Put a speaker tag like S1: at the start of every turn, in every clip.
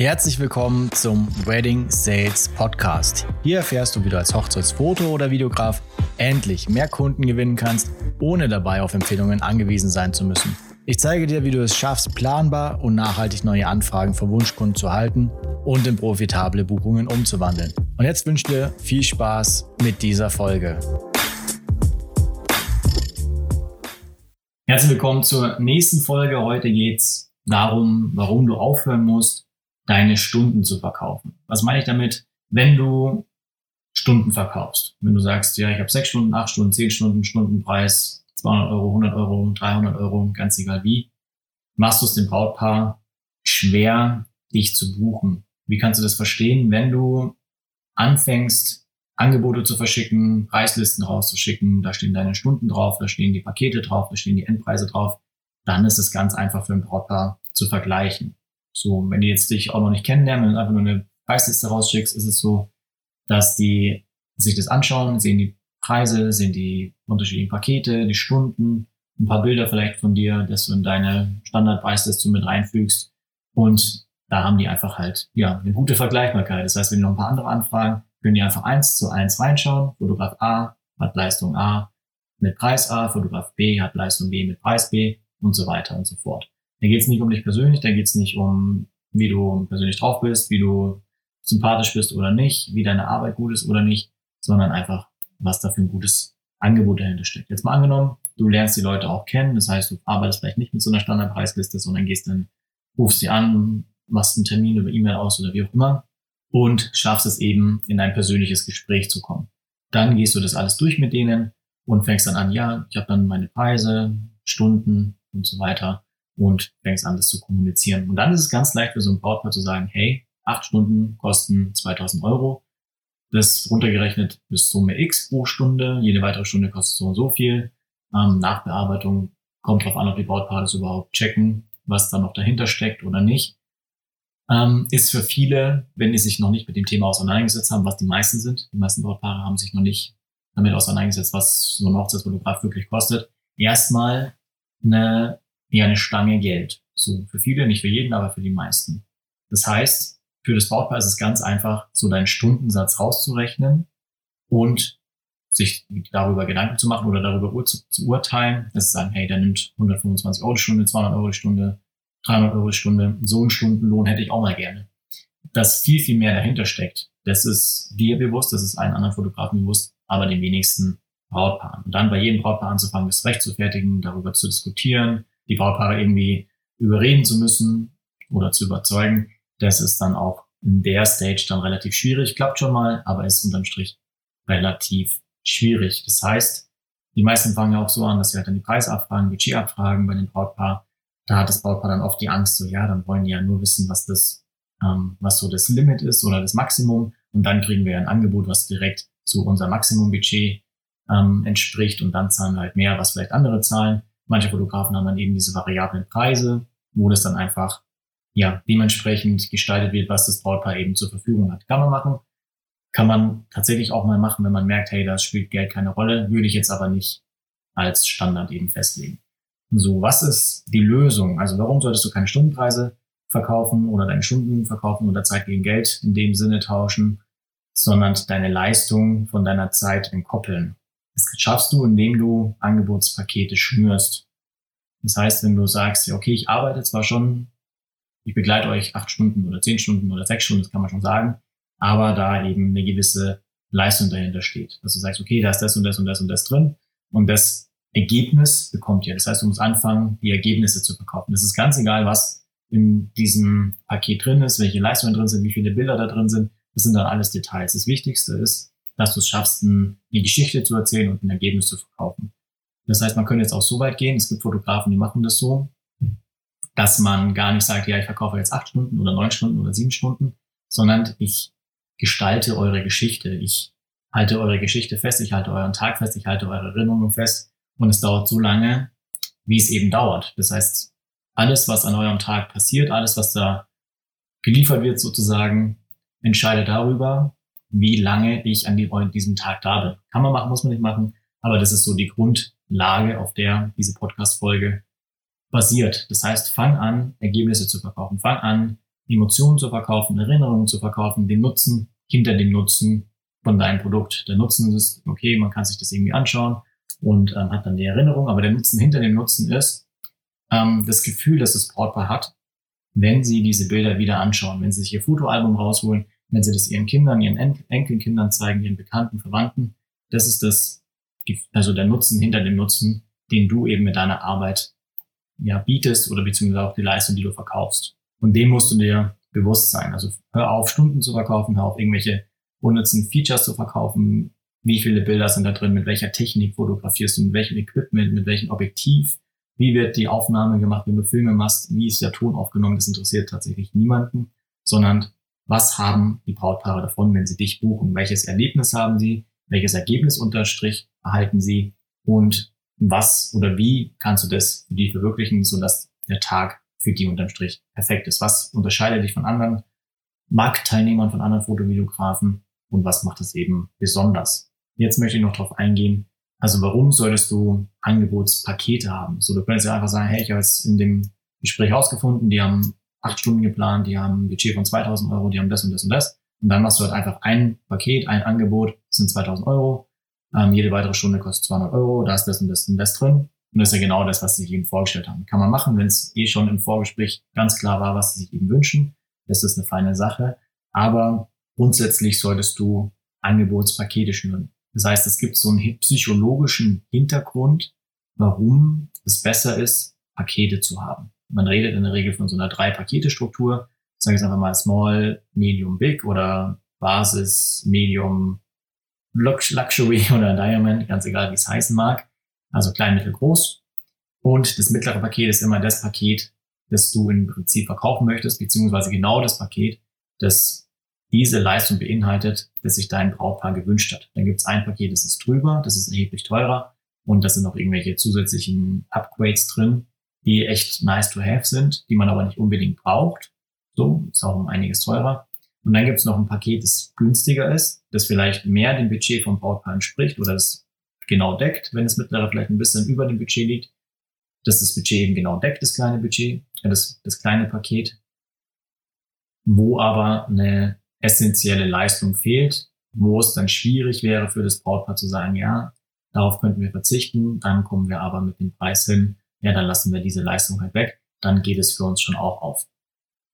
S1: Herzlich willkommen zum Wedding Sales Podcast. Hier erfährst du, wie du als Hochzeitsfoto- oder Videograf endlich mehr Kunden gewinnen kannst, ohne dabei auf Empfehlungen angewiesen sein zu müssen. Ich zeige dir, wie du es schaffst, planbar und nachhaltig neue Anfragen von Wunschkunden zu halten und in profitable Buchungen umzuwandeln. Und jetzt wünsche ich dir viel Spaß mit dieser Folge. Herzlich willkommen zur nächsten Folge. Heute geht es darum, warum du aufhören musst, deine Stunden zu verkaufen. Was meine ich damit? Wenn du Stunden verkaufst, wenn du sagst, ja, ich habe sechs Stunden, acht Stunden, zehn Stunden, Stundenpreis, 200 Euro, 100 Euro, 300 Euro, ganz egal wie, machst du es dem Brautpaar schwer, dich zu buchen. Wie kannst du das verstehen, wenn du anfängst, Angebote zu verschicken, Preislisten rauszuschicken, da stehen deine Stunden drauf, da stehen die Pakete drauf, da stehen die Endpreise drauf, dann ist es ganz einfach für ein Brautpaar zu vergleichen. So, wenn die jetzt dich auch noch nicht kennenlernen, du einfach nur eine Preisliste rausschickst, ist es so, dass die sich das anschauen, sehen die Preise, sehen die unterschiedlichen Pakete, die Stunden, ein paar Bilder vielleicht von dir, dass du in deine Standardpreisliste mit reinfügst. Und da haben die einfach halt, ja, eine gute Vergleichbarkeit. Das heißt, wenn die noch ein paar andere anfragen, können die einfach eins zu eins reinschauen. Fotograf A hat Leistung A mit Preis A, Fotograf B hat Leistung B mit Preis B und so weiter und so fort. Da geht es nicht um dich persönlich, da geht es nicht um, wie du persönlich drauf bist, wie du sympathisch bist oder nicht, wie deine Arbeit gut ist oder nicht, sondern einfach, was da für ein gutes Angebot dahinter steckt. Jetzt mal angenommen, du lernst die Leute auch kennen, das heißt, du arbeitest vielleicht nicht mit so einer Standardpreisliste, sondern gehst dann, rufst sie an, machst einen Termin über E-Mail aus oder wie auch immer und schaffst es eben, in ein persönliches Gespräch zu kommen. Dann gehst du das alles durch mit denen und fängst dann an, ja, ich habe dann meine Preise, Stunden und so weiter und fängst an, das zu kommunizieren. Und dann ist es ganz leicht für so ein Brautpaar zu sagen, hey, acht Stunden kosten 2000 Euro. Das runtergerechnet bis Summe X pro Stunde. Jede weitere Stunde kostet so und so viel. Ähm, Nachbearbeitung kommt drauf an, ob die Brautpaare das überhaupt checken, was da noch dahinter steckt oder nicht. Ähm, ist für viele, wenn die sich noch nicht mit dem Thema auseinandergesetzt haben, was die meisten sind, die meisten Brautpaare haben sich noch nicht damit auseinandergesetzt, was so ein Hochzeitsfotograf wirklich kostet, erstmal eine wie eine Stange Geld. So für viele, nicht für jeden, aber für die meisten. Das heißt, für das Brautpaar ist es ganz einfach, so deinen Stundensatz rauszurechnen und sich darüber Gedanken zu machen oder darüber zu, zu urteilen, dass sie sagen, hey, der nimmt 125 Euro die Stunde, 200 Euro die Stunde, 300 Euro die Stunde, so einen Stundenlohn hätte ich auch mal gerne. Dass viel, viel mehr dahinter steckt, das ist dir bewusst, das ist allen anderen Fotografen bewusst, aber den wenigsten Brautpaaren. Und dann bei jedem Brautpaar anzufangen, das Recht zu fertigen, darüber zu diskutieren, die Brautpaare irgendwie überreden zu müssen oder zu überzeugen, das ist dann auch in der Stage dann relativ schwierig. Klappt schon mal, aber ist unterm Strich relativ schwierig. Das heißt, die meisten fangen ja auch so an, dass sie halt dann die Preise abfragen, Budget abfragen bei dem Brautpaar. Da hat das Brautpaar dann oft die Angst, so ja, dann wollen die ja nur wissen, was das, ähm, was so das Limit ist oder das Maximum. Und dann kriegen wir ein Angebot, was direkt zu unserem Maximumbudget ähm, entspricht und dann zahlen wir halt mehr, was vielleicht andere zahlen. Manche Fotografen haben dann eben diese variablen Preise, wo das dann einfach ja dementsprechend gestaltet wird, was das Brautpaar eben zur Verfügung hat. Kann man machen, kann man tatsächlich auch mal machen, wenn man merkt, hey, da spielt Geld keine Rolle, würde ich jetzt aber nicht als Standard eben festlegen. So, was ist die Lösung? Also warum solltest du keine Stundenpreise verkaufen oder deine Stunden verkaufen oder Zeit gegen Geld in dem Sinne tauschen, sondern deine Leistung von deiner Zeit entkoppeln? Das schaffst du, indem du Angebotspakete schnürst. Das heißt, wenn du sagst, ja, okay, ich arbeite zwar schon, ich begleite euch acht Stunden oder zehn Stunden oder sechs Stunden, das kann man schon sagen, aber da eben eine gewisse Leistung dahinter steht. Dass du sagst, okay, da ist das und das und das und das drin und das Ergebnis bekommt ihr. Das heißt, du musst anfangen, die Ergebnisse zu verkaufen. Das ist ganz egal, was in diesem Paket drin ist, welche Leistungen drin sind, wie viele Bilder da drin sind. Das sind dann alles Details. Das Wichtigste ist, dass du es schaffst, eine Geschichte zu erzählen und ein Ergebnis zu verkaufen. Das heißt, man könnte jetzt auch so weit gehen, es gibt Fotografen, die machen das so, dass man gar nicht sagt, ja, ich verkaufe jetzt acht Stunden oder neun Stunden oder sieben Stunden, sondern ich gestalte eure Geschichte. Ich halte eure Geschichte fest, ich halte euren Tag fest, ich halte eure Erinnerungen fest und es dauert so lange, wie es eben dauert. Das heißt, alles, was an eurem Tag passiert, alles, was da geliefert wird sozusagen, entscheidet darüber, wie lange ich an diesem Tag da bin. Kann man machen, muss man nicht machen, aber das ist so die Grundlage, auf der diese Podcast-Folge basiert. Das heißt, fang an, Ergebnisse zu verkaufen. Fang an, Emotionen zu verkaufen, Erinnerungen zu verkaufen, den Nutzen hinter dem Nutzen von deinem Produkt. Der Nutzen ist, okay, man kann sich das irgendwie anschauen und ähm, hat dann die Erinnerung, aber der Nutzen hinter dem Nutzen ist ähm, das Gefühl, dass das Brautpaar hat, wenn sie diese Bilder wieder anschauen, wenn sie sich ihr Fotoalbum rausholen, wenn sie das ihren Kindern, ihren en Enkelkindern zeigen, ihren Bekannten, Verwandten. Das ist das, also der Nutzen hinter dem Nutzen, den du eben mit deiner Arbeit ja bietest oder beziehungsweise auch die Leistung, die du verkaufst. Und dem musst du dir bewusst sein. Also hör auf, Stunden zu verkaufen, hör auf, irgendwelche unnützen Features zu verkaufen. Wie viele Bilder sind da drin? Mit welcher Technik fotografierst du? Mit welchem Equipment? Mit welchem Objektiv? Wie wird die Aufnahme gemacht, wenn du Filme machst? Wie ist der Ton aufgenommen? Das interessiert tatsächlich niemanden, sondern was haben die Brautpaare davon, wenn sie dich buchen? Welches Erlebnis haben sie? Welches Ergebnis unterstrich erhalten sie? Und was oder wie kannst du das für die verwirklichen, sodass der Tag für die unterm Strich perfekt ist? Was unterscheidet dich von anderen Marktteilnehmern, von anderen Fotovideografen und was macht es eben besonders? Jetzt möchte ich noch darauf eingehen, also warum solltest du Angebotspakete haben? So, du könntest ja einfach sagen, hey, ich habe jetzt in dem Gespräch ausgefunden, die haben acht Stunden geplant, die haben ein Budget von 2000 Euro, die haben das und das und das. Und dann machst du halt einfach ein Paket, ein Angebot, das sind 2000 Euro. Ähm, jede weitere Stunde kostet 200 Euro, da ist das und das und das drin. Und das ist ja genau das, was sie sich eben vorgestellt haben. Kann man machen, wenn es eh schon im Vorgespräch ganz klar war, was sie sich eben wünschen. Das ist eine feine Sache. Aber grundsätzlich solltest du Angebotspakete schnüren. Das heißt, es gibt so einen psychologischen Hintergrund, warum es besser ist, Pakete zu haben. Man redet in der Regel von so einer Drei-Pakete-Struktur. Ich sage jetzt einfach mal Small, Medium, Big oder Basis, Medium, Luxury oder Diamond, ganz egal, wie es heißen mag. Also klein, mittel, groß. Und das mittlere Paket ist immer das Paket, das du im Prinzip verkaufen möchtest, beziehungsweise genau das Paket, das diese Leistung beinhaltet, das sich dein Brautpaar gewünscht hat. Dann gibt es ein Paket, das ist drüber, das ist erheblich teurer und da sind noch irgendwelche zusätzlichen Upgrades drin, die echt nice to have sind, die man aber nicht unbedingt braucht. So, ist auch um einiges teurer. Und dann gibt es noch ein Paket, das günstiger ist, das vielleicht mehr dem Budget vom Brautpaar entspricht oder das genau deckt, wenn es mittlerweile vielleicht ein bisschen über dem Budget liegt, dass das Budget eben genau deckt, das kleine Budget, äh, das, das kleine Paket, wo aber eine essentielle Leistung fehlt, wo es dann schwierig wäre für das Brautpaar zu sagen, ja, darauf könnten wir verzichten, dann kommen wir aber mit dem Preis hin, ja, dann lassen wir diese Leistung halt weg, dann geht es für uns schon auch auf.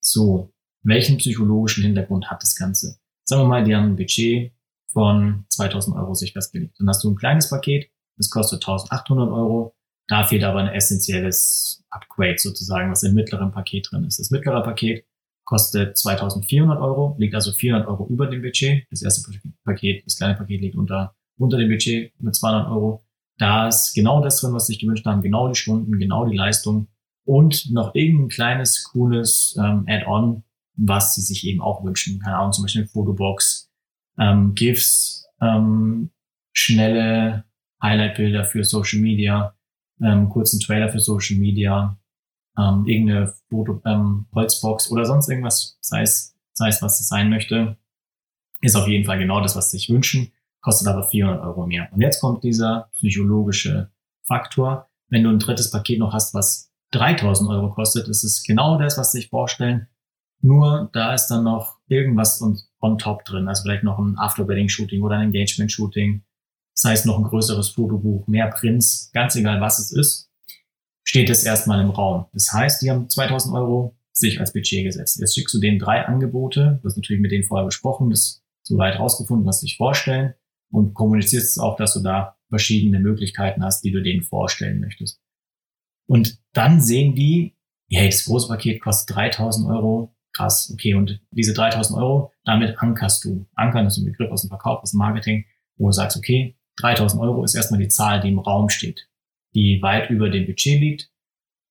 S1: So, welchen psychologischen Hintergrund hat das Ganze? Sagen wir mal, die haben ein Budget von 2000 Euro sich festgelegt. Dann hast du ein kleines Paket, das kostet 1800 Euro. Da fehlt aber ein essentielles Upgrade sozusagen, was im mittleren Paket drin ist. Das mittlere Paket kostet 2400 Euro, liegt also 400 Euro über dem Budget. Das erste Paket, das kleine Paket liegt unter, unter dem Budget mit 200 Euro. Da ist genau das drin, was sich gewünscht haben, genau die Stunden, genau die Leistung und noch irgendein kleines, cooles ähm, Add-on, was sie sich eben auch wünschen. Keine Ahnung, zum Beispiel eine Fotobox, ähm, GIFs, ähm, schnelle Highlight-Bilder für Social Media, ähm, kurzen Trailer für Social Media, ähm, irgendeine Foto, ähm, Holzbox oder sonst irgendwas, sei es, sei es, was es sein möchte, ist auf jeden Fall genau das, was sie sich wünschen, kostet aber 400 Euro mehr. Und jetzt kommt dieser psychologische Faktor. Wenn du ein drittes Paket noch hast, was 3000 Euro kostet, ist es genau das, was sich vorstellen. Nur da ist dann noch irgendwas on top drin. Also vielleicht noch ein After-Wedding-Shooting oder ein Engagement-Shooting. Das heißt noch ein größeres Fotobuch, mehr Prints, ganz egal was es ist steht es erstmal im Raum. Das heißt, die haben 2000 Euro sich als Budget gesetzt. Jetzt schickst du denen drei Angebote, du hast natürlich mit denen vorher besprochen, das soweit rausgefunden, was sie sich vorstellen und kommunizierst es auch, dass du da verschiedene Möglichkeiten hast, die du denen vorstellen möchtest. Und dann sehen die, hey, das große Paket kostet 3000 Euro, krass, okay, und diese 3000 Euro, damit ankerst du. Ankern ist ein Begriff aus dem Verkauf, aus dem Marketing, wo du sagst, okay, 3000 Euro ist erstmal die Zahl, die im Raum steht die weit über dem Budget liegt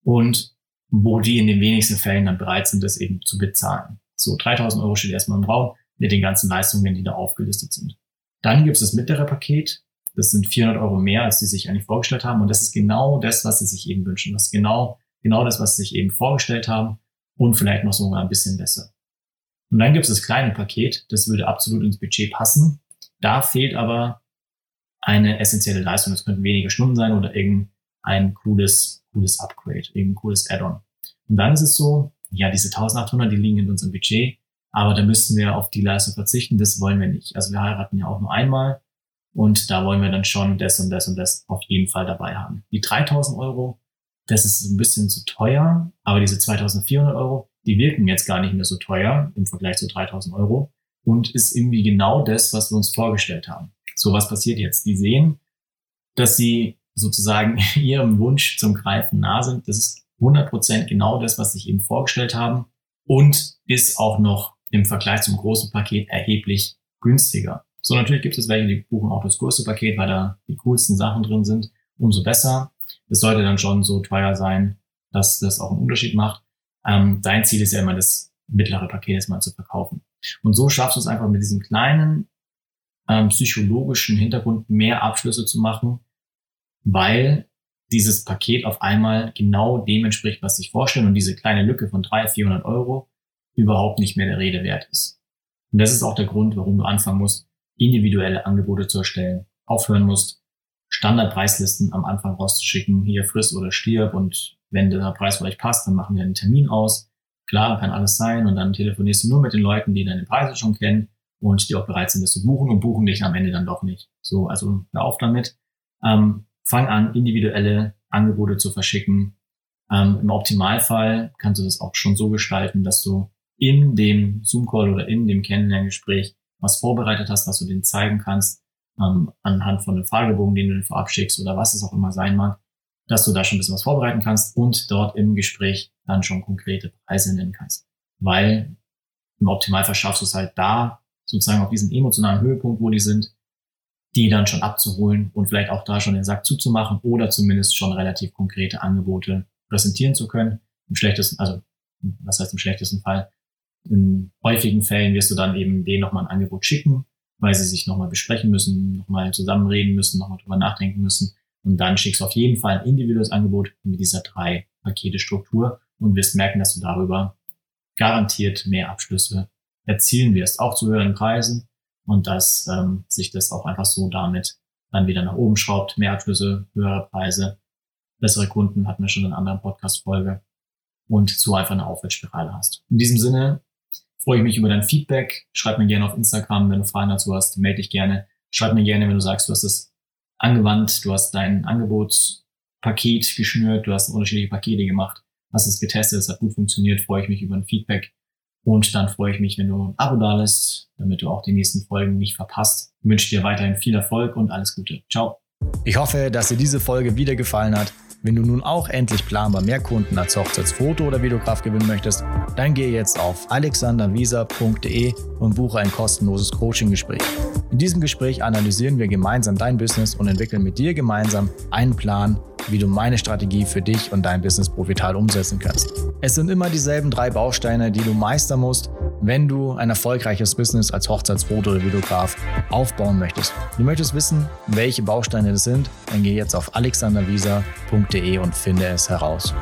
S1: und wo die in den wenigsten Fällen dann bereit sind, das eben zu bezahlen. So 3000 Euro steht erstmal im Raum mit den ganzen Leistungen, die da aufgelistet sind. Dann gibt es das mittlere Paket. Das sind 400 Euro mehr, als die sich eigentlich vorgestellt haben. Und das ist genau das, was sie sich eben wünschen. Das ist genau, genau das, was sie sich eben vorgestellt haben. Und vielleicht noch sogar ein bisschen besser. Und dann gibt es das kleine Paket. Das würde absolut ins Budget passen. Da fehlt aber eine essentielle Leistung. Das könnten wenige Stunden sein oder irgendein cooles, cooles Upgrade, irgendein cooles Add-on. Und dann ist es so, ja, diese 1800, die liegen in unserem Budget, aber da müssten wir auf die Leistung verzichten, das wollen wir nicht. Also wir heiraten ja auch nur einmal und da wollen wir dann schon das und das und das auf jeden Fall dabei haben. Die 3000 Euro, das ist ein bisschen zu teuer, aber diese 2400 Euro, die wirken jetzt gar nicht mehr so teuer im Vergleich zu 3000 Euro und ist irgendwie genau das, was wir uns vorgestellt haben. So, was passiert jetzt? Die sehen, dass sie sozusagen ihrem Wunsch zum Greifen nah sind. Das ist 100% genau das, was sie sich eben vorgestellt haben und ist auch noch im Vergleich zum großen Paket erheblich günstiger. So, natürlich gibt es welche, die buchen auch das größte Paket, weil da die coolsten Sachen drin sind. Umso besser. Es sollte dann schon so teuer sein, dass das auch einen Unterschied macht. Ähm, dein Ziel ist ja immer, das mittlere Paket erstmal zu verkaufen. Und so schaffst du es einfach mit diesem kleinen ähm, psychologischen Hintergrund mehr Abschlüsse zu machen, weil dieses Paket auf einmal genau dem entspricht, was sich vorstellen und diese kleine Lücke von 300, 400 Euro überhaupt nicht mehr der Rede wert ist. Und das ist auch der Grund, warum du anfangen musst, individuelle Angebote zu erstellen, aufhören musst, Standardpreislisten am Anfang rauszuschicken, hier friss oder stirb und wenn der Preis euch passt, dann machen wir einen Termin aus. Klar, kann alles sein und dann telefonierst du nur mit den Leuten, die deine Preise schon kennen und die auch bereit sind, das zu buchen und buchen dich am Ende dann doch nicht. So, also hör auf damit. Ähm, fang an, individuelle Angebote zu verschicken. Ähm, Im Optimalfall kannst du das auch schon so gestalten, dass du in dem Zoom-Call oder in dem Kennenlerngespräch was vorbereitet hast, was du denen zeigen kannst, ähm, anhand von einem Fragebogen, den du dir vorab schickst oder was es auch immer sein mag, dass du da schon ein bisschen was vorbereiten kannst und dort im Gespräch dann schon konkrete Preise nennen kannst. Weil im Optimalfall schaffst du es halt da, sozusagen auf diesen emotionalen Höhepunkt, wo die sind, die dann schon abzuholen und vielleicht auch da schon den Sack zuzumachen oder zumindest schon relativ konkrete Angebote präsentieren zu können. Im schlechtesten, also was heißt im schlechtesten Fall? In häufigen Fällen wirst du dann eben denen nochmal ein Angebot schicken, weil sie sich nochmal besprechen müssen, nochmal zusammenreden müssen, nochmal drüber nachdenken müssen. Und dann schickst du auf jeden Fall ein individuelles Angebot mit dieser drei Pakete Struktur und wirst merken, dass du darüber garantiert mehr Abschlüsse erzielen wirst, auch zu höheren Preisen und dass ähm, sich das auch einfach so damit dann wieder nach oben schraubt, mehr Abschlüsse, höhere Preise, bessere Kunden, hatten wir schon in einer anderen Podcast-Folge und so einfach eine Aufwärtsspirale hast. In diesem Sinne freue ich mich über dein Feedback. Schreib mir gerne auf Instagram, wenn du Fragen dazu hast, melde dich gerne. Schreib mir gerne, wenn du sagst, du hast es angewandt, du hast dein Angebotspaket geschnürt, du hast unterschiedliche Pakete gemacht, hast es getestet, es hat gut funktioniert, freue ich mich über ein Feedback. Und dann freue ich mich, wenn du ein Abo da lässt, damit du auch die nächsten Folgen nicht verpasst. Ich wünsche dir weiterhin viel Erfolg und alles Gute. Ciao.
S2: Ich hoffe, dass dir diese Folge wieder gefallen hat. Wenn du nun auch endlich planbar mehr Kunden als Hochzeitsfoto- oder Videograf gewinnen möchtest, dann gehe jetzt auf alexandervisa.de und buche ein kostenloses Coaching-Gespräch. In diesem Gespräch analysieren wir gemeinsam dein Business und entwickeln mit dir gemeinsam einen Plan, wie du meine Strategie für dich und dein Business profital umsetzen kannst. Es sind immer dieselben drei Bausteine, die du meistern musst, wenn du ein erfolgreiches Business als Hochzeitsfoto oder Videograf aufbauen möchtest. Du möchtest wissen, welche Bausteine das sind, dann geh jetzt auf alexandervisa.de und finde es heraus.